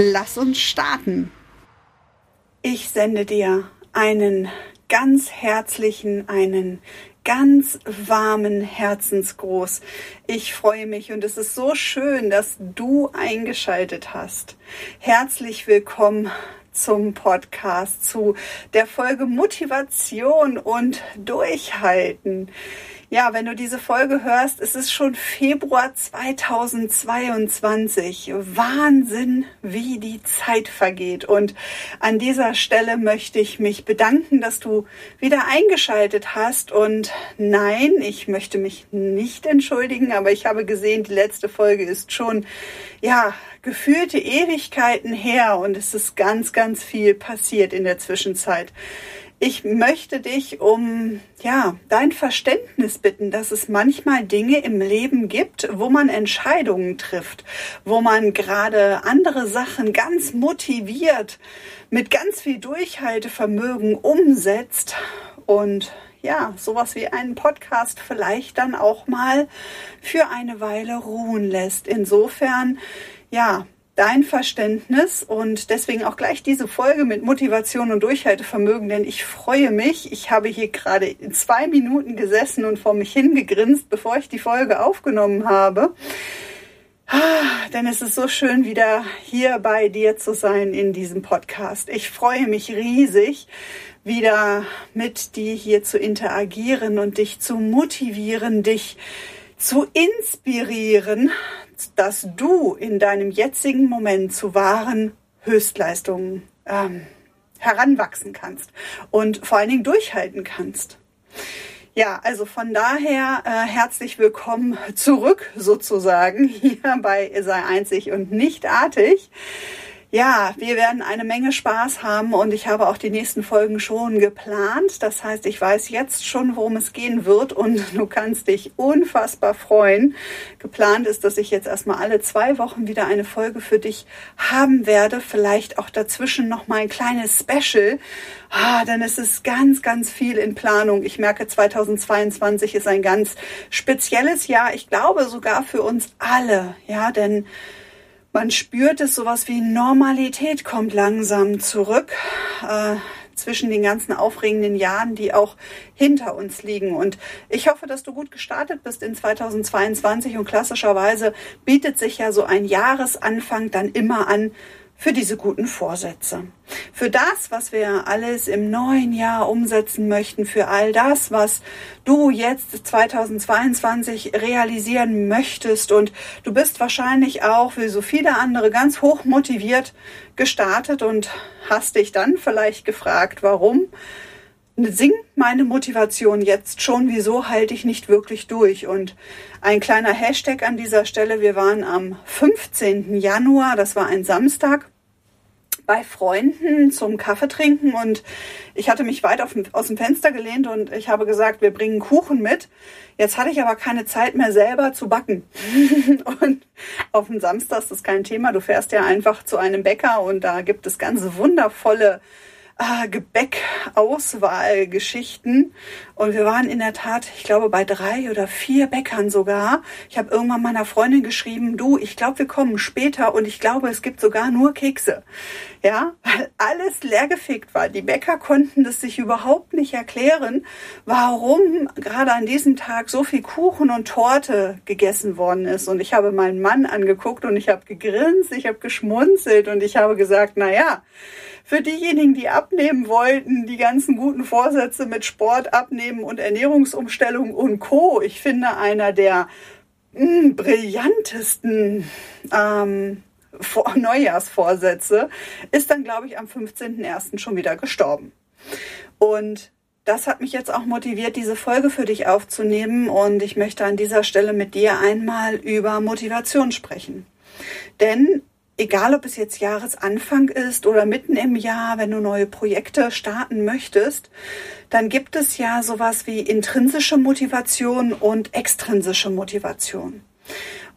Lass uns starten. Ich sende dir einen ganz herzlichen, einen ganz warmen Herzensgruß. Ich freue mich und es ist so schön, dass du eingeschaltet hast. Herzlich willkommen zum Podcast, zu der Folge Motivation und Durchhalten. Ja, wenn du diese Folge hörst, es ist schon Februar 2022. Wahnsinn, wie die Zeit vergeht. Und an dieser Stelle möchte ich mich bedanken, dass du wieder eingeschaltet hast. Und nein, ich möchte mich nicht entschuldigen, aber ich habe gesehen, die letzte Folge ist schon, ja, gefühlte Ewigkeiten her und es ist ganz, ganz viel passiert in der Zwischenzeit. Ich möchte dich um ja, dein Verständnis bitten, dass es manchmal Dinge im Leben gibt, wo man Entscheidungen trifft, wo man gerade andere Sachen ganz motiviert mit ganz viel Durchhaltevermögen umsetzt und ja, sowas wie einen Podcast vielleicht dann auch mal für eine Weile ruhen lässt. Insofern, ja, dein Verständnis und deswegen auch gleich diese Folge mit Motivation und Durchhaltevermögen, denn ich freue mich. Ich habe hier gerade zwei Minuten gesessen und vor mich hingegrinst, bevor ich die Folge aufgenommen habe. Ah, denn es ist so schön, wieder hier bei dir zu sein in diesem Podcast. Ich freue mich riesig, wieder mit dir hier zu interagieren und dich zu motivieren, dich zu inspirieren, dass du in deinem jetzigen Moment zu wahren Höchstleistungen ähm, heranwachsen kannst und vor allen Dingen durchhalten kannst. Ja, also von daher äh, herzlich willkommen zurück sozusagen hier bei Sei einzig und nicht artig. Ja, wir werden eine Menge Spaß haben und ich habe auch die nächsten Folgen schon geplant. Das heißt, ich weiß jetzt schon, worum es gehen wird und du kannst dich unfassbar freuen. Geplant ist, dass ich jetzt erstmal alle zwei Wochen wieder eine Folge für dich haben werde. Vielleicht auch dazwischen noch mal ein kleines Special. Ah, denn es ist ganz, ganz viel in Planung. Ich merke, 2022 ist ein ganz spezielles Jahr. Ich glaube sogar für uns alle. Ja, denn man spürt es, sowas wie Normalität kommt langsam zurück äh, zwischen den ganzen aufregenden Jahren, die auch hinter uns liegen. Und ich hoffe, dass du gut gestartet bist in 2022 und klassischerweise bietet sich ja so ein Jahresanfang dann immer an, für diese guten Vorsätze. Für das, was wir alles im neuen Jahr umsetzen möchten, für all das, was du jetzt 2022 realisieren möchtest. Und du bist wahrscheinlich auch, wie so viele andere, ganz hoch motiviert gestartet und hast dich dann vielleicht gefragt, warum sinkt meine Motivation jetzt schon, wieso halte ich nicht wirklich durch? Und ein kleiner Hashtag an dieser Stelle, wir waren am 15. Januar, das war ein Samstag, bei Freunden zum Kaffee trinken und ich hatte mich weit auf, aus dem Fenster gelehnt und ich habe gesagt, wir bringen Kuchen mit. Jetzt hatte ich aber keine Zeit mehr selber zu backen. und auf dem Samstag ist das kein Thema. Du fährst ja einfach zu einem Bäcker und da gibt es ganz wundervolle äh, Gebäckauswahlgeschichten. Und wir waren in der Tat, ich glaube, bei drei oder vier Bäckern sogar. Ich habe irgendwann meiner Freundin geschrieben, du, ich glaube, wir kommen später und ich glaube, es gibt sogar nur Kekse. Ja, weil alles leergefegt war. Die Bäcker konnten das sich überhaupt nicht erklären, warum gerade an diesem Tag so viel Kuchen und Torte gegessen worden ist. Und ich habe meinen Mann angeguckt und ich habe gegrinst, ich habe geschmunzelt und ich habe gesagt, na ja, für diejenigen, die abnehmen wollten, die ganzen guten Vorsätze mit Sport, Abnehmen und Ernährungsumstellung und Co. Ich finde einer der mh, hm, brillantesten ähm, Vor Neujahrsvorsätze ist dann, glaube ich, am 15.01. schon wieder gestorben. Und das hat mich jetzt auch motiviert, diese Folge für dich aufzunehmen. Und ich möchte an dieser Stelle mit dir einmal über Motivation sprechen. Denn egal ob es jetzt Jahresanfang ist oder mitten im Jahr, wenn du neue Projekte starten möchtest, dann gibt es ja sowas wie intrinsische Motivation und extrinsische Motivation.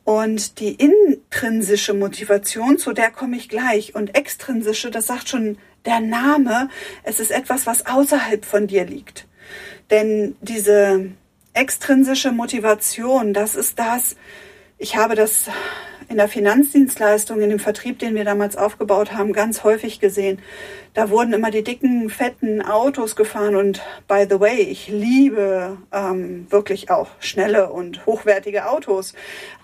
Und die intrinsische Motivation, zu der komme ich gleich, und extrinsische, das sagt schon der Name, es ist etwas, was außerhalb von dir liegt. Denn diese extrinsische Motivation, das ist das, ich habe das in der Finanzdienstleistung, in dem Vertrieb, den wir damals aufgebaut haben, ganz häufig gesehen. Da wurden immer die dicken, fetten Autos gefahren und by the way, ich liebe ähm, wirklich auch schnelle und hochwertige Autos.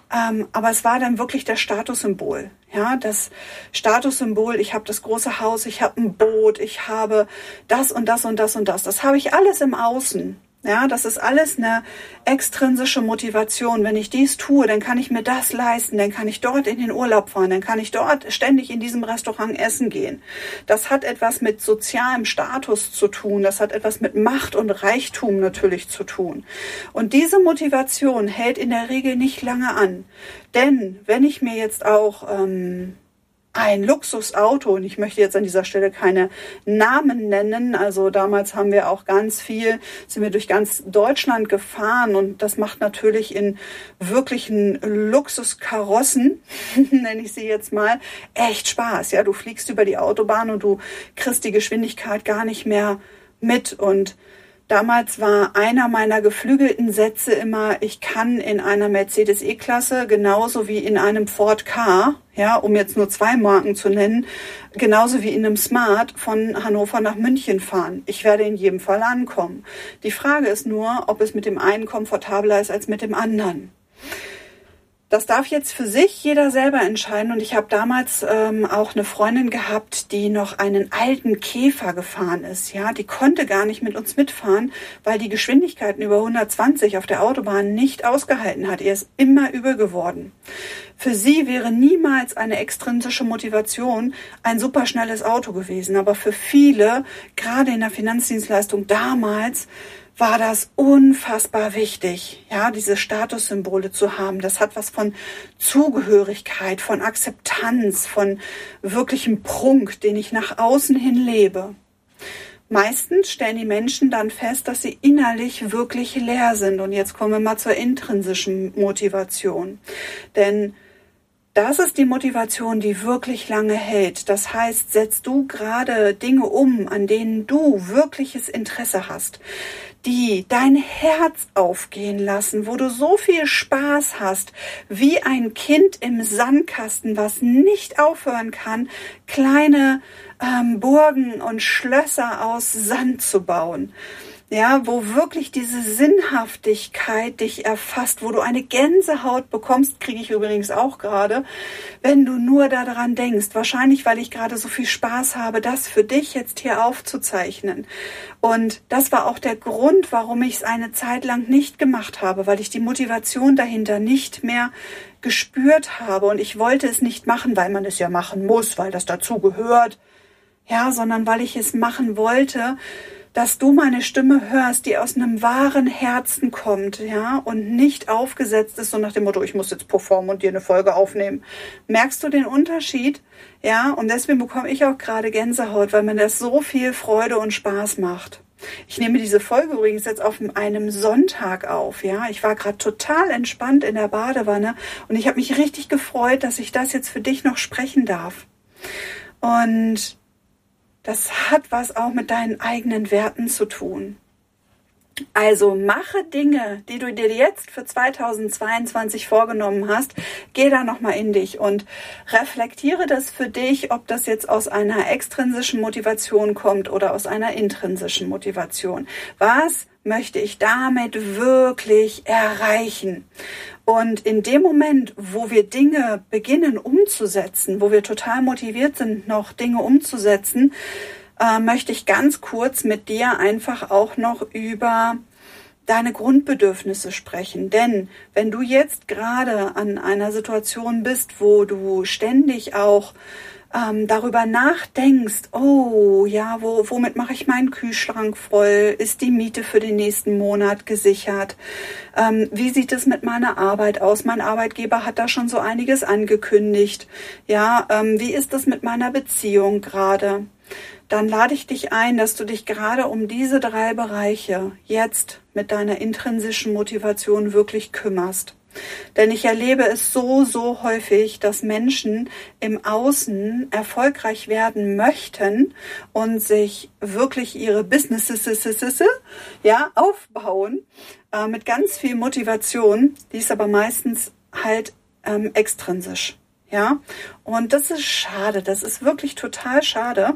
Ähm, aber es war dann wirklich das Statussymbol. Ja, das Statussymbol, ich habe das große Haus, ich habe ein Boot, ich habe das und das und das und das. Das habe ich alles im Außen. Ja, das ist alles eine extrinsische Motivation. Wenn ich dies tue, dann kann ich mir das leisten, dann kann ich dort in den Urlaub fahren, dann kann ich dort ständig in diesem Restaurant essen gehen. Das hat etwas mit sozialem Status zu tun, das hat etwas mit Macht und Reichtum natürlich zu tun. Und diese Motivation hält in der Regel nicht lange an. Denn wenn ich mir jetzt auch ähm, ein Luxusauto und ich möchte jetzt an dieser Stelle keine Namen nennen. Also damals haben wir auch ganz viel, sind wir durch ganz Deutschland gefahren und das macht natürlich in wirklichen Luxuskarossen, nenne ich sie jetzt mal, echt Spaß. Ja, du fliegst über die Autobahn und du kriegst die Geschwindigkeit gar nicht mehr mit und Damals war einer meiner geflügelten Sätze immer, ich kann in einer Mercedes E-Klasse genauso wie in einem Ford Car, ja, um jetzt nur zwei Marken zu nennen, genauso wie in einem Smart von Hannover nach München fahren. Ich werde in jedem Fall ankommen. Die Frage ist nur, ob es mit dem einen komfortabler ist als mit dem anderen. Das darf jetzt für sich jeder selber entscheiden. Und ich habe damals ähm, auch eine Freundin gehabt, die noch einen alten Käfer gefahren ist. Ja, die konnte gar nicht mit uns mitfahren, weil die Geschwindigkeiten über 120 auf der Autobahn nicht ausgehalten hat. Ihr ist immer übel geworden. Für sie wäre niemals eine extrinsische Motivation ein superschnelles Auto gewesen. Aber für viele, gerade in der Finanzdienstleistung damals, war das unfassbar wichtig, ja, diese Statussymbole zu haben. Das hat was von Zugehörigkeit, von Akzeptanz, von wirklichem Prunk, den ich nach außen hin lebe. Meistens stellen die Menschen dann fest, dass sie innerlich wirklich leer sind. Und jetzt kommen wir mal zur intrinsischen Motivation. Denn das ist die Motivation, die wirklich lange hält. Das heißt, setzt du gerade Dinge um, an denen du wirkliches Interesse hast, die dein Herz aufgehen lassen, wo du so viel Spaß hast, wie ein Kind im Sandkasten, was nicht aufhören kann, kleine ähm, Burgen und Schlösser aus Sand zu bauen ja, wo wirklich diese Sinnhaftigkeit dich erfasst, wo du eine Gänsehaut bekommst, kriege ich übrigens auch gerade, wenn du nur daran denkst. Wahrscheinlich, weil ich gerade so viel Spaß habe, das für dich jetzt hier aufzuzeichnen. Und das war auch der Grund, warum ich es eine Zeit lang nicht gemacht habe, weil ich die Motivation dahinter nicht mehr gespürt habe und ich wollte es nicht machen, weil man es ja machen muss, weil das dazu gehört. Ja, sondern weil ich es machen wollte, dass du meine Stimme hörst, die aus einem wahren Herzen kommt, ja, und nicht aufgesetzt ist, so nach dem Motto, ich muss jetzt performen und dir eine Folge aufnehmen. Merkst du den Unterschied? Ja, und deswegen bekomme ich auch gerade Gänsehaut, weil mir das so viel Freude und Spaß macht. Ich nehme diese Folge übrigens jetzt auf einem Sonntag auf, ja. Ich war gerade total entspannt in der Badewanne und ich habe mich richtig gefreut, dass ich das jetzt für dich noch sprechen darf. Und das hat was auch mit deinen eigenen Werten zu tun. Also mache Dinge, die du dir jetzt für 2022 vorgenommen hast. Geh da nochmal in dich und reflektiere das für dich, ob das jetzt aus einer extrinsischen Motivation kommt oder aus einer intrinsischen Motivation. Was möchte ich damit wirklich erreichen? Und in dem Moment, wo wir Dinge beginnen umzusetzen, wo wir total motiviert sind, noch Dinge umzusetzen, äh, möchte ich ganz kurz mit dir einfach auch noch über deine Grundbedürfnisse sprechen. Denn wenn du jetzt gerade an einer Situation bist, wo du ständig auch ähm, darüber nachdenkst, oh ja, wo, womit mache ich meinen Kühlschrank voll? Ist die Miete für den nächsten Monat gesichert? Ähm, wie sieht es mit meiner Arbeit aus? Mein Arbeitgeber hat da schon so einiges angekündigt. Ja, ähm, wie ist es mit meiner Beziehung gerade? Dann lade ich dich ein, dass du dich gerade um diese drei Bereiche jetzt mit deiner intrinsischen Motivation wirklich kümmerst. Denn ich erlebe es so, so häufig, dass Menschen im Außen erfolgreich werden möchten und sich wirklich ihre Businesses ja, aufbauen äh, mit ganz viel Motivation. Die ist aber meistens halt ähm, extrinsisch. Ja, und das ist schade. Das ist wirklich total schade.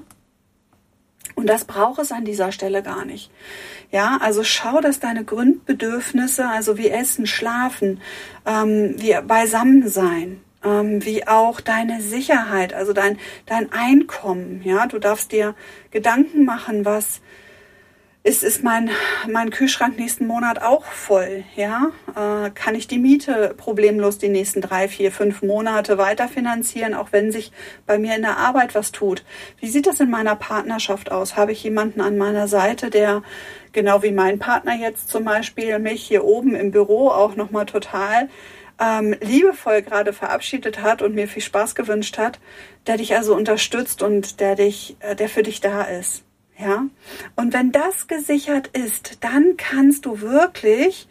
Und das braucht es an dieser Stelle gar nicht. Ja, also schau, dass deine Grundbedürfnisse, also wie Essen, Schlafen, ähm, wie Beisammensein, ähm, wie auch deine Sicherheit, also dein, dein Einkommen, ja, du darfst dir Gedanken machen, was ist, ist mein, mein Kühlschrank nächsten Monat auch voll? Ja, äh, kann ich die Miete problemlos die nächsten drei, vier, fünf Monate weiterfinanzieren, auch wenn sich bei mir in der Arbeit was tut? Wie sieht das in meiner Partnerschaft aus? Habe ich jemanden an meiner Seite, der genau wie mein Partner jetzt zum Beispiel mich hier oben im Büro auch nochmal total ähm, liebevoll gerade verabschiedet hat und mir viel Spaß gewünscht hat, der dich also unterstützt und der dich, äh, der für dich da ist. Ja, und wenn das gesichert ist, dann kannst du wirklich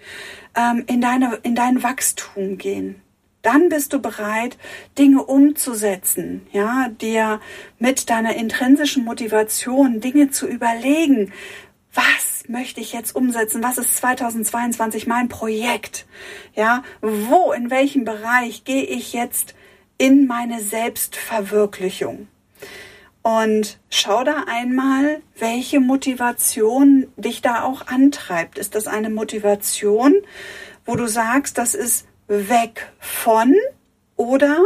ähm, in, deine, in dein Wachstum gehen. Dann bist du bereit, Dinge umzusetzen, ja, dir mit deiner intrinsischen Motivation Dinge zu überlegen. Was möchte ich jetzt umsetzen? Was ist 2022 mein Projekt? Ja, wo, in welchem Bereich gehe ich jetzt in meine Selbstverwirklichung? Und schau da einmal, welche Motivation dich da auch antreibt. Ist das eine Motivation, wo du sagst, das ist weg von oder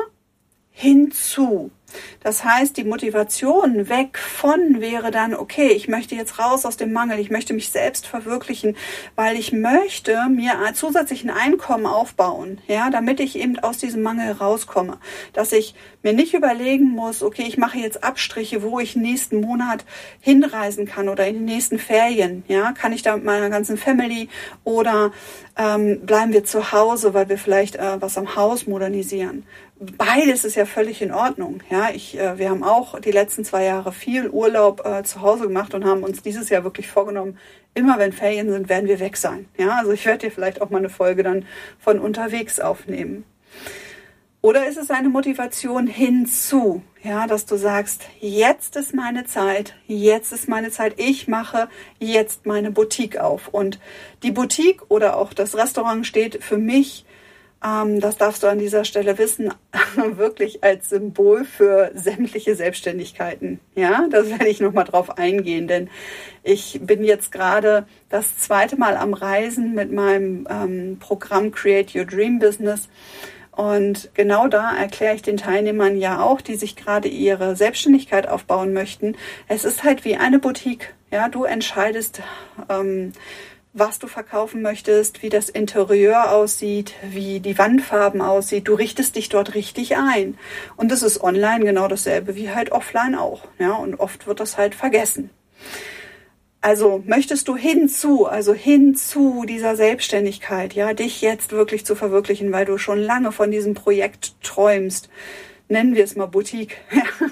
hinzu? Das heißt, die Motivation weg von wäre dann, okay, ich möchte jetzt raus aus dem Mangel, ich möchte mich selbst verwirklichen, weil ich möchte mir zusätzlichen Einkommen aufbauen, ja, damit ich eben aus diesem Mangel rauskomme. Dass ich mir nicht überlegen muss, okay, ich mache jetzt Abstriche, wo ich nächsten Monat hinreisen kann oder in den nächsten Ferien, ja, kann ich da mit meiner ganzen Family oder ähm, bleiben wir zu Hause, weil wir vielleicht äh, was am Haus modernisieren beides ist ja völlig in Ordnung. Ja, ich, äh, wir haben auch die letzten zwei Jahre viel Urlaub äh, zu Hause gemacht und haben uns dieses Jahr wirklich vorgenommen, immer wenn Ferien sind, werden wir weg sein. Ja, also ich werde dir vielleicht auch mal eine Folge dann von unterwegs aufnehmen. Oder ist es eine Motivation hinzu, ja, dass du sagst, jetzt ist meine Zeit, jetzt ist meine Zeit, ich mache jetzt meine Boutique auf. Und die Boutique oder auch das Restaurant steht für mich das darfst du an dieser Stelle wissen, wirklich als Symbol für sämtliche Selbstständigkeiten. Ja, das werde ich nochmal drauf eingehen, denn ich bin jetzt gerade das zweite Mal am Reisen mit meinem ähm, Programm Create Your Dream Business. Und genau da erkläre ich den Teilnehmern ja auch, die sich gerade ihre Selbstständigkeit aufbauen möchten. Es ist halt wie eine Boutique. Ja, du entscheidest, ähm, was du verkaufen möchtest, wie das Interieur aussieht, wie die Wandfarben aussieht. Du richtest dich dort richtig ein. Und das ist online genau dasselbe wie halt offline auch. Ja, und oft wird das halt vergessen. Also möchtest du hinzu, also hinzu dieser Selbstständigkeit, ja, dich jetzt wirklich zu verwirklichen, weil du schon lange von diesem Projekt träumst. Nennen wir es mal Boutique.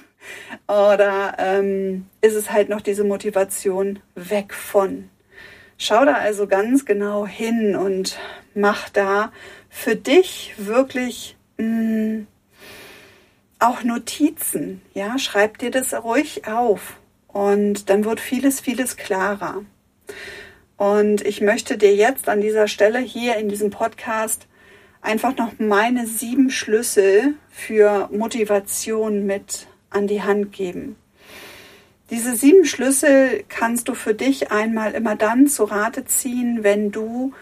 Oder ähm, ist es halt noch diese Motivation weg von? Schau da also ganz genau hin und mach da für dich wirklich mh, mm, auch Notizen. Ja, schreib dir das ruhig auf und dann wird vieles, vieles klarer. Und ich möchte dir jetzt an dieser Stelle hier in diesem Podcast einfach noch meine sieben Schlüssel für Motivation mit an die Hand geben. Diese sieben Schlüssel kannst du für dich einmal immer dann zu Rate ziehen, wenn du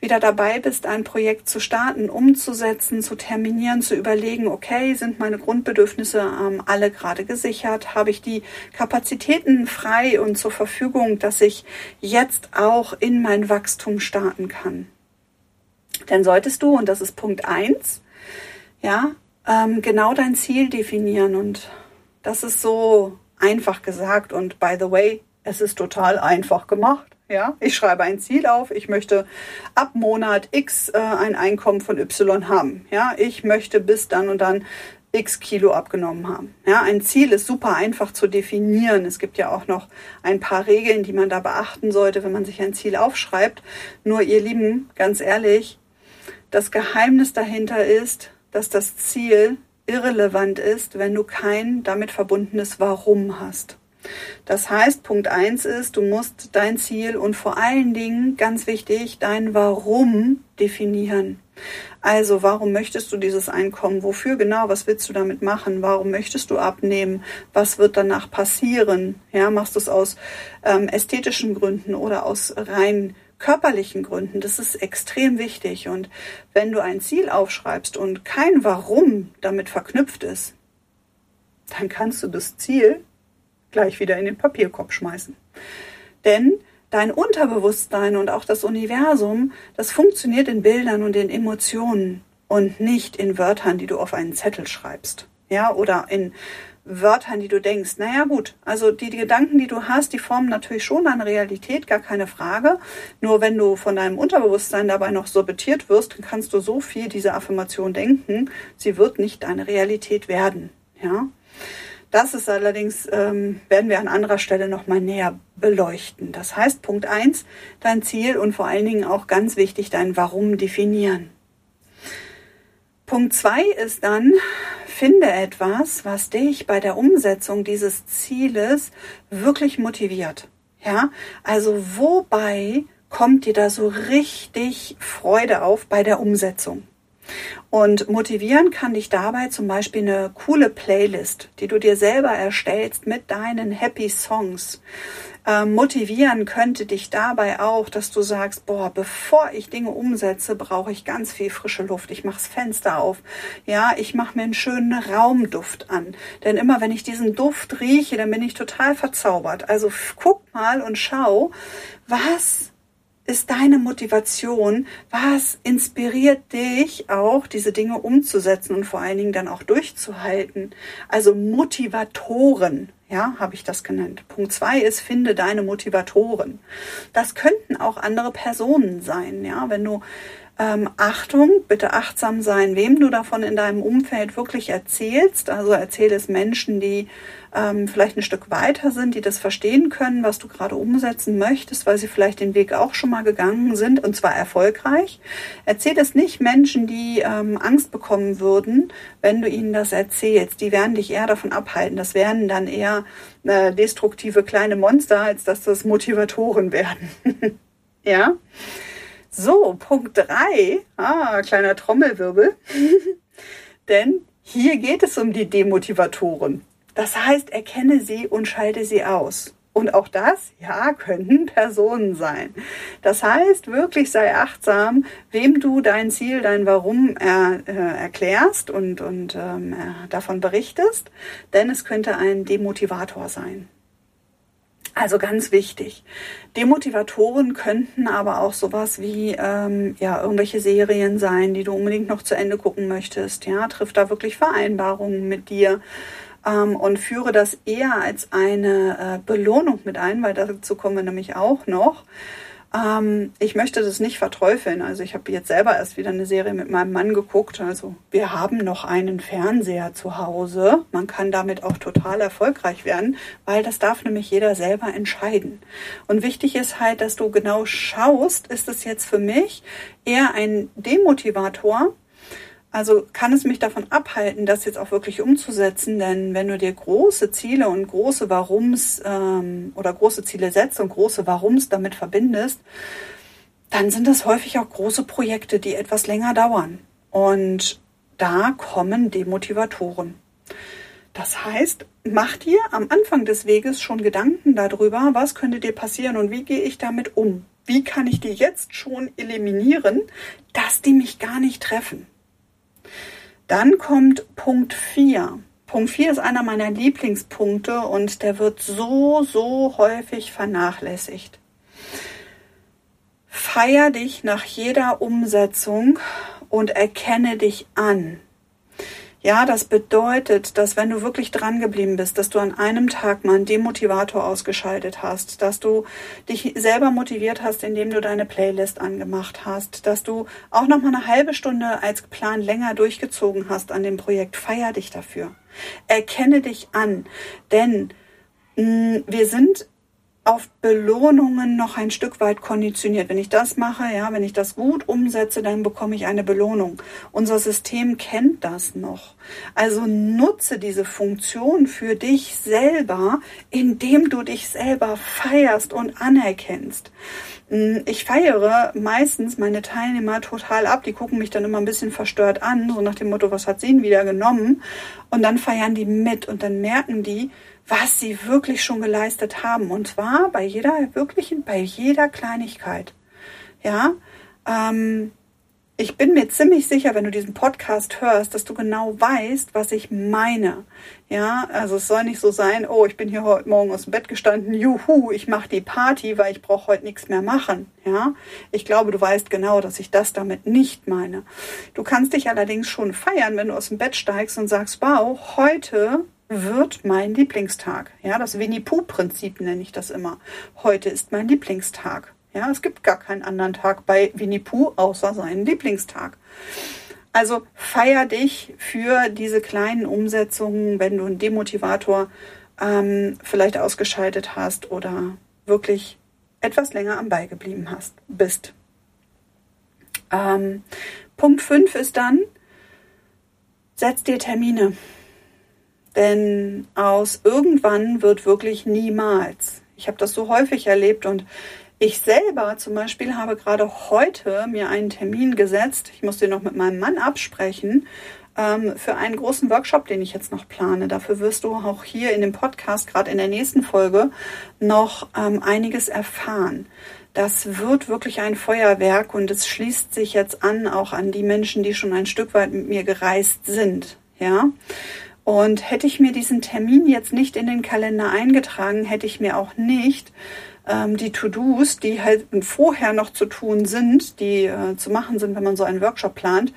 wieder dabei bist, ein Projekt zu starten, umzusetzen, zu terminieren, zu überlegen, okay, sind meine Grundbedürfnisse ähm, alle gerade gesichert? Habe ich die Kapazitäten frei und zur Verfügung, dass ich jetzt auch in mein Wachstum starten kann? Dann solltest du, und das ist Punkt eins, ja, ähm, genau dein Ziel definieren und das ist so einfach gesagt und by the way, es ist total einfach gemacht. Ja, ich schreibe ein Ziel auf. Ich möchte ab Monat X äh, ein Einkommen von Y haben. Ja, ich möchte bis dann und dann X Kilo abgenommen haben. Ja, ein Ziel ist super einfach zu definieren. Es gibt ja auch noch ein paar Regeln, die man da beachten sollte, wenn man sich ein Ziel aufschreibt. Nur ihr Lieben, ganz ehrlich, das Geheimnis dahinter ist, dass das Ziel irrelevant ist, wenn du kein damit verbundenes Warum hast. Das heißt, Punkt eins ist, du musst dein Ziel und vor allen Dingen, ganz wichtig, dein Warum definieren. Also, warum möchtest du dieses Einkommen? Wofür genau? Was willst du damit machen? Warum möchtest du abnehmen? Was wird danach passieren? Ja, machst du es aus ähm, ästhetischen Gründen oder aus rein körperlichen Gründen. Das ist extrem wichtig. Und wenn du ein Ziel aufschreibst und kein Warum damit verknüpft ist, dann kannst du das Ziel gleich wieder in den Papierkorb schmeißen. Denn dein Unterbewusstsein und auch das Universum, das funktioniert in Bildern und in Emotionen und nicht in Wörtern, die du auf einen Zettel schreibst. Ja, oder in Wörtern, die du denkst. Naja, gut, also die, die, Gedanken, die du hast, die formen natürlich schon deine Realität, gar keine Frage. Nur wenn du von deinem Unterbewusstsein dabei noch sortiert wirst, kannst du so viel diese Affirmation denken, sie wird nicht deine Realität werden. Ja. Das ist allerdings, ähm, werden wir an anderer Stelle nochmal näher beleuchten. Das heißt, Punkt eins, dein Ziel und vor allen Dingen auch ganz wichtig, dein Warum definieren. Punkt zwei ist dann, finde etwas, was dich bei der Umsetzung dieses Zieles wirklich motiviert. Ja, also wobei kommt dir da so richtig Freude auf bei der Umsetzung? Und motivieren kann dich dabei zum Beispiel eine coole Playlist, die du dir selber erstellst mit deinen Happy Songs. Ähm, motivieren könnte dich dabei auch, dass du sagst, boah, bevor ich Dinge umsetze, brauche ich ganz viel frische Luft. Ich mache das Fenster auf. Ja, ich mache mir einen schönen Raumduft an. Denn immer wenn ich diesen Duft rieche, dann bin ich total verzaubert. Also guck mal und schau, was ist deine Motivation? Was inspiriert dich auch, diese Dinge umzusetzen und vor allen Dingen dann auch durchzuhalten? Also Motivatoren, ja, habe ich das genannt. Punkt zwei ist, finde deine Motivatoren. Das könnten auch andere Personen sein, ja, wenn du ähm, Achtung, bitte achtsam sein, wem du davon in deinem Umfeld wirklich erzählst. Also erzähle es Menschen, die ähm, vielleicht ein Stück weiter sind, die das verstehen können, was du gerade umsetzen möchtest, weil sie vielleicht den Weg auch schon mal gegangen sind und zwar erfolgreich. Erzähl es nicht Menschen, die ähm, Angst bekommen würden, wenn du ihnen das erzählst. Die werden dich eher davon abhalten. Das werden dann eher äh, destruktive kleine Monster, als dass das Motivatoren werden. ja. So, Punkt 3. Ah, kleiner Trommelwirbel. Denn hier geht es um die Demotivatoren. Das heißt, erkenne sie und schalte sie aus. Und auch das, ja, könnten Personen sein. Das heißt, wirklich sei achtsam, wem du dein Ziel, dein Warum er, äh, erklärst und, und ähm, äh, davon berichtest, denn es könnte ein Demotivator sein. Also ganz wichtig. Demotivatoren könnten aber auch sowas wie ähm, ja irgendwelche Serien sein, die du unbedingt noch zu Ende gucken möchtest. Ja, triff da wirklich Vereinbarungen mit dir ähm, und führe das eher als eine äh, Belohnung mit ein, weil dazu kommen wir nämlich auch noch. Ähm, ich möchte das nicht verteufeln. Also ich habe jetzt selber erst wieder eine Serie mit meinem Mann geguckt. Also wir haben noch einen Fernseher zu Hause. Man kann damit auch total erfolgreich werden, weil das darf nämlich jeder selber entscheiden. Und wichtig ist halt, dass du genau schaust, ist es jetzt für mich eher ein Demotivator also kann es mich davon abhalten, das jetzt auch wirklich umzusetzen, denn wenn du dir große Ziele und große Warums ähm, oder große Ziele setzt und große Warums damit verbindest, dann sind das häufig auch große Projekte, die etwas länger dauern. Und da kommen Demotivatoren. Das heißt, mach dir am Anfang des Weges schon Gedanken darüber, was könnte dir passieren und wie gehe ich damit um? Wie kann ich die jetzt schon eliminieren, dass die mich gar nicht treffen? Dann kommt Punkt 4. Punkt 4 ist einer meiner Lieblingspunkte und der wird so, so häufig vernachlässigt. Feier dich nach jeder Umsetzung und erkenne dich an. Ja, das bedeutet, dass wenn du wirklich dran geblieben bist, dass du an einem Tag mal einen Demotivator ausgeschaltet hast, dass du dich selber motiviert hast, indem du deine Playlist angemacht hast, dass du auch noch mal eine halbe Stunde als Plan länger durchgezogen hast an dem Projekt, feier dich dafür. Erkenne dich an, denn mh, mm, wir sind auf Belohnungen noch ein Stück weit konditioniert. Wenn ich das mache, ja, wenn ich das gut umsetze, dann bekomme ich eine Belohnung. Unser System kennt das noch. Also nutze diese Funktion für dich selber, indem du dich selber feierst und anerkennst. Hm, ich feiere meistens meine Teilnehmer total ab. Die gucken mich dann immer ein bisschen verstört an, so nach dem Motto, was hat sie denn wieder genommen? Und dann feiern die mit und dann merken die, was sie wirklich schon geleistet haben. Und zwar bei jeder, wirklichen, bei jeder Kleinigkeit. Ja, ähm, ich bin mir ziemlich sicher, wenn du diesen Podcast hörst, dass du genau weißt, was ich meine. Ja, also es soll nicht so sein, oh, ich bin hier heute Morgen aus dem Bett gestanden, juhu, ich mache die Party, weil ich brauche heute nichts mehr machen. Ja, ich glaube, du weißt genau, dass ich das damit nicht meine. Du kannst dich allerdings schon feiern, wenn du aus dem Bett steigst und sagst, wow, heute wird mein Lieblingstag. Ja, das Winnie-Pooh-Prinzip nenne ich das immer. Heute ist mein Lieblingstag. Ja, es gibt gar keinen anderen Tag bei Winnie-Pooh außer seinen Lieblingstag. Also feier dich für diese kleinen Umsetzungen, wenn du einen Demotivator ähm, vielleicht ausgeschaltet hast oder wirklich etwas länger am Ball geblieben hast, bist. Ähm, Punkt 5 ist dann, setz dir Termine. Denn aus irgendwann wird wirklich niemals. Ich habe das so häufig erlebt und ich selber zum Beispiel habe gerade heute mir einen Termin gesetzt. Ich muss den noch mit meinem Mann absprechen ähm, für einen großen Workshop, den ich jetzt noch plane. Dafür wirst du auch hier in dem Podcast, gerade in der nächsten Folge, noch ähm, einiges erfahren. Das wird wirklich ein Feuerwerk und es schließt sich jetzt an, auch an die Menschen, die schon ein Stück weit mit mir gereist sind. Ja. Und hätte ich mir diesen Termin jetzt nicht in den Kalender eingetragen, hätte ich mir auch nicht ähm, die To-Dos, die halt vorher noch zu tun sind, die äh, zu machen sind, wenn man so einen Workshop plant,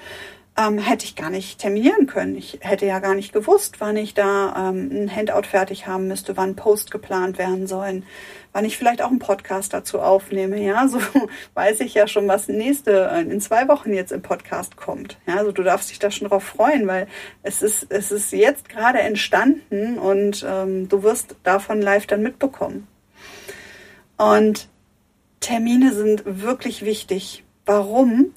ähm, hätte ich gar nicht terminieren können. Ich hätte ja gar nicht gewusst, wann ich da ähm, ein Handout fertig haben müsste, wann Post geplant werden sollen, wann ich vielleicht auch einen Podcast dazu aufnehme. Ja, so weiß ich ja schon, was nächste äh, in zwei Wochen jetzt im Podcast kommt. Ja, also du darfst dich da schon drauf freuen, weil es ist es ist jetzt gerade entstanden und ähm, du wirst davon live dann mitbekommen. Und Termine sind wirklich wichtig. Warum?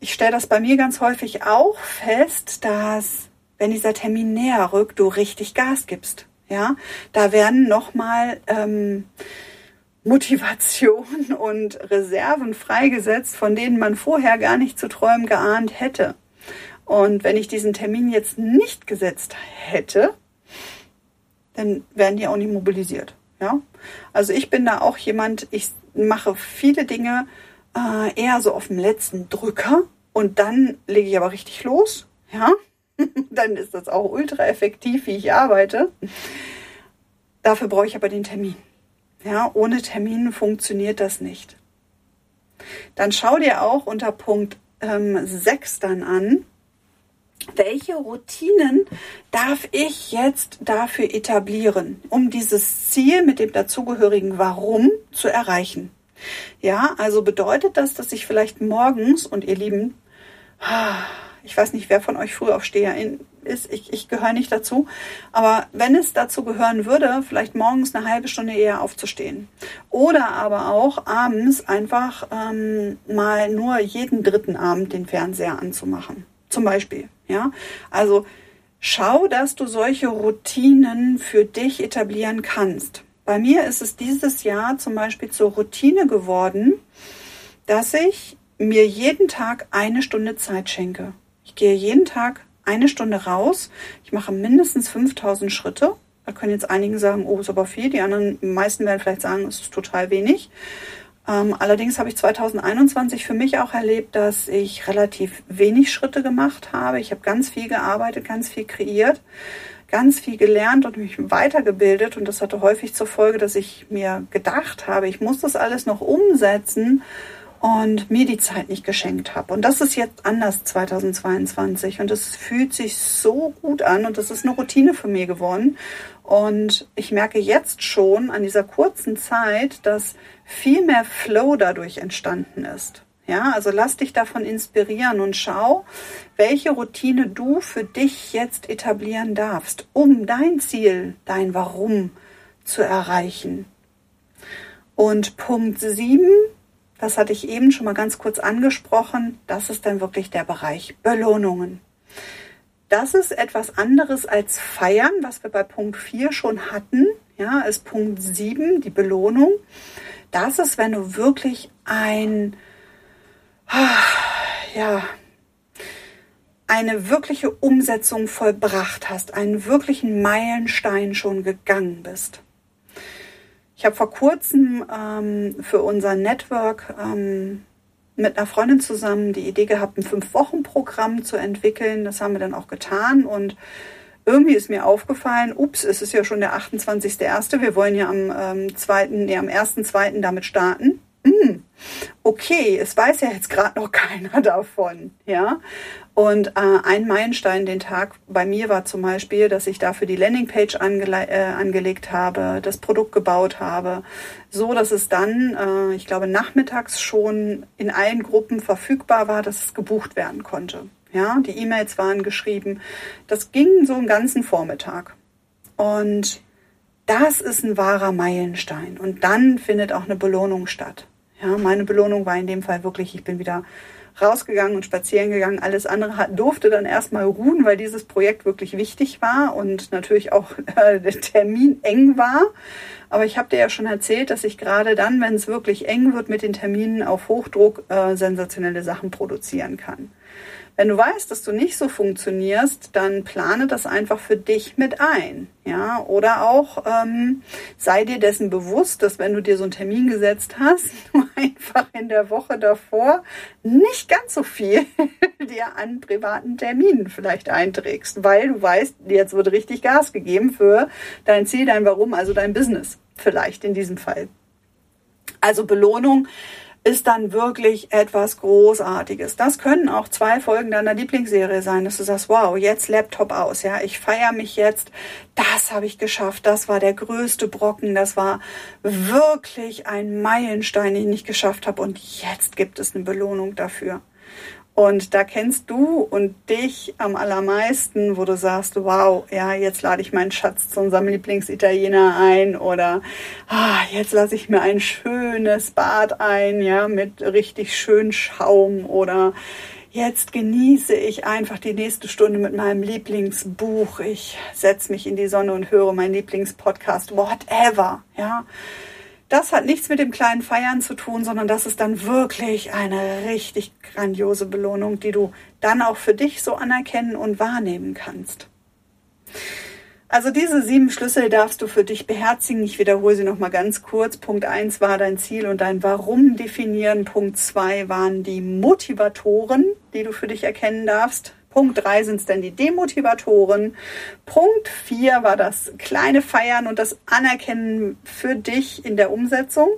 Ich stelle das bei mir ganz häufig auch fest, dass wenn dieser Termin näher rückt, du richtig Gas gibst. Ja, da werden nochmal ähm, Motivation und Reserven freigesetzt, von denen man vorher gar nicht zu träumen geahnt hätte. Und wenn ich diesen Termin jetzt nicht gesetzt hätte, dann werden die auch nicht mobilisiert. Ja, also ich bin da auch jemand, ich mache viele Dinge äh, eher so auf dem letzten Drücker und dann lege ich aber richtig los. Ja, dann ist das auch ultra effektiv, wie ich arbeite. Dafür brauche ich aber den Termin. Ja, ohne Termin funktioniert das nicht. Dann schau dir auch unter Punkt ähm, 6 dann an, welche Routinen darf ich jetzt dafür etablieren, um dieses Ziel mit dem dazugehörigen Warum zu erreichen? Ja, also bedeutet das, dass ich vielleicht morgens und ihr Lieben, ich weiß nicht, wer von euch Frühaufsteher ist, ich, ich gehöre nicht dazu, aber wenn es dazu gehören würde, vielleicht morgens eine halbe Stunde eher aufzustehen. Oder aber auch abends einfach ähm, mal nur jeden dritten Abend den Fernseher anzumachen. Zum Beispiel. Ja, also schau, dass du solche Routinen für dich etablieren kannst. Bei mir ist es dieses Jahr zum Beispiel zur Routine geworden, dass ich mir jeden Tag eine Stunde Zeit schenke. Ich gehe jeden Tag eine Stunde raus. Ich mache mindestens 5000 Schritte. Da können jetzt einige sagen, oh, ist aber viel. Die anderen, die meisten werden vielleicht sagen, es ist total wenig. Ähm, allerdings habe ich 2021 für mich auch erlebt, dass ich relativ wenig Schritte gemacht habe. Ich habe ganz viel gearbeitet, ganz viel kreiert, ganz viel gelernt und mich weitergebildet. Und das hatte häufig zur Folge, dass ich mir gedacht habe, ich muss das alles noch umsetzen. Und mir die Zeit nicht geschenkt habe. Und das ist jetzt anders 2022 und es fühlt sich so gut an und das ist eine Routine für mich geworden. Und ich merke jetzt schon an dieser kurzen Zeit, dass viel mehr Flow dadurch entstanden ist. Ja, also lass dich davon inspirieren und schau, welche Routine du für dich jetzt etablieren darfst, um dein Ziel, dein Warum zu erreichen. Und Punkt 7 das hatte ich eben schon mal ganz kurz angesprochen, das ist dann wirklich der Bereich Belohnungen. Das ist etwas anderes als Feiern, was wir bei Punkt 4 schon hatten. Ja, ist Punkt 7, die Belohnung. Das ist, wenn du wirklich ein, ja, eine wirkliche Umsetzung vollbracht hast, einen wirklichen Meilenstein schon gegangen bist. Ich habe vor kurzem ähm, für unser Network ähm, mit einer Freundin zusammen die Idee gehabt, ein Fünf-Wochen-Programm zu entwickeln. Das haben wir dann auch getan und irgendwie ist mir aufgefallen, ups, es ist ja schon der 28.01. Wir wollen ja am ähm, 2., nee, am 1.2. damit starten. Hm, okay, es weiß ja jetzt gerade noch keiner davon, ja. Und äh, ein Meilenstein den Tag bei mir war zum Beispiel, dass ich dafür die Landingpage angele äh, angelegt habe, das Produkt gebaut habe, so dass es dann, äh, ich glaube, nachmittags schon in allen Gruppen verfügbar war, dass es gebucht werden konnte. Ja, die E-Mails waren geschrieben. Das ging so einen ganzen Vormittag. Und das ist ein wahrer Meilenstein. Und dann findet auch eine Belohnung statt. Ja, meine Belohnung war in dem Fall wirklich, ich bin wieder rausgegangen und spazieren gegangen. Alles andere hat, durfte dann erstmal ruhen, weil dieses Projekt wirklich wichtig war und natürlich auch äh, der Termin eng war. Aber ich habe dir ja schon erzählt, dass ich gerade dann, wenn es wirklich eng wird mit den Terminen auf Hochdruck, äh, sensationelle Sachen produzieren kann. Wenn du weißt, dass du nicht so funktionierst, dann plane das einfach für dich mit ein. Ja, oder auch ähm, sei dir dessen bewusst, dass wenn du dir so einen Termin gesetzt hast, du einfach in der Woche davor nicht ganz so viel dir an privaten Terminen vielleicht einträgst, weil du weißt, jetzt wird richtig Gas gegeben für dein Ziel, dein Warum, also dein Business vielleicht in diesem Fall. Also Belohnung ist dann wirklich etwas Großartiges. Das können auch zwei Folgen deiner Lieblingsserie sein, dass du sagst, wow, jetzt Laptop aus, ja, ich feiere mich jetzt, das habe ich geschafft, das war der größte Brocken, das war wirklich ein Meilenstein, den ich geschafft habe und jetzt gibt es eine Belohnung dafür. Und da kennst du und dich am allermeisten, wo du sagst, wow, ja, jetzt lade ich meinen Schatz zu unserem Lieblingsitaliener ein oder ah, jetzt lasse ich mir ein schönes Bad ein, ja, mit richtig schön Schaum oder jetzt genieße ich einfach die nächste Stunde mit meinem Lieblingsbuch. Ich setze mich in die Sonne und höre meinen Lieblingspodcast, whatever, ja das hat nichts mit dem kleinen Feiern zu tun, sondern das ist dann wirklich eine richtig grandiose Belohnung, die du dann auch für dich so anerkennen und wahrnehmen kannst. Also diese sieben Schlüssel darfst du für dich beherzigen. Ich wiederhole sie nochmal ganz kurz. Punkt eins war dein Ziel und dein Warum definieren. Punkt zwei waren die Motivatoren, die du für dich erkennen darfst. Punkt 3 sind es dann die Demotivatoren. Punkt 4 war das kleine Feiern und das Anerkennen für dich in der Umsetzung.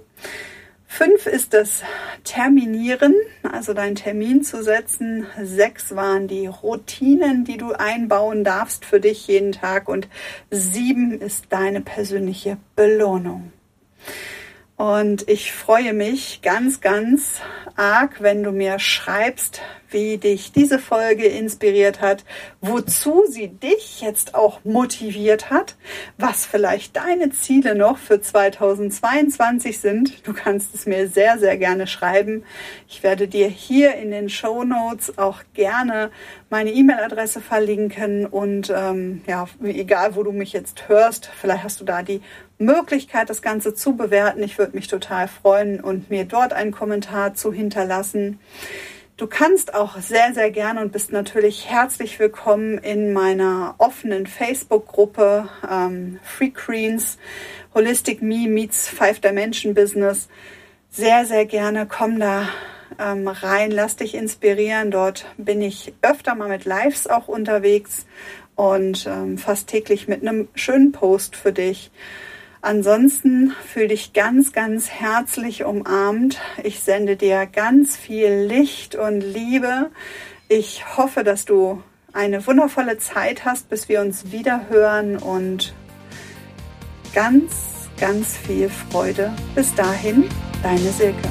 5 ist das Terminieren, also deinen Termin zu setzen. 6 waren die Routinen, die du einbauen darfst für dich jeden Tag. Und 7 ist deine persönliche Belohnung. Und ich freue mich ganz, ganz arg, wenn du mir schreibst, wie dich diese Folge inspiriert hat, wozu sie dich jetzt auch motiviert hat, was vielleicht deine Ziele noch für 2022 sind. Du kannst es mir sehr, sehr gerne schreiben. Ich werde dir hier in den Show Notes auch gerne meine E-Mail-Adresse verlinken und ähm, ja, egal wo du mich jetzt hörst, vielleicht hast du da die Möglichkeit, das Ganze zu bewerten. Ich würde mich total freuen und mir dort einen Kommentar zu hinterlassen. Du kannst auch sehr, sehr gerne und bist natürlich herzlich willkommen in meiner offenen Facebook-Gruppe ähm, Free Greens Holistic Me Meets Five Dimension Business. Sehr, sehr gerne komm da ähm, rein, lass dich inspirieren. Dort bin ich öfter mal mit Lives auch unterwegs und ähm, fast täglich mit einem schönen Post für dich. Ansonsten fühle dich ganz, ganz herzlich umarmt. Ich sende dir ganz viel Licht und Liebe. Ich hoffe, dass du eine wundervolle Zeit hast, bis wir uns wieder hören und ganz, ganz viel Freude. Bis dahin, deine Silke.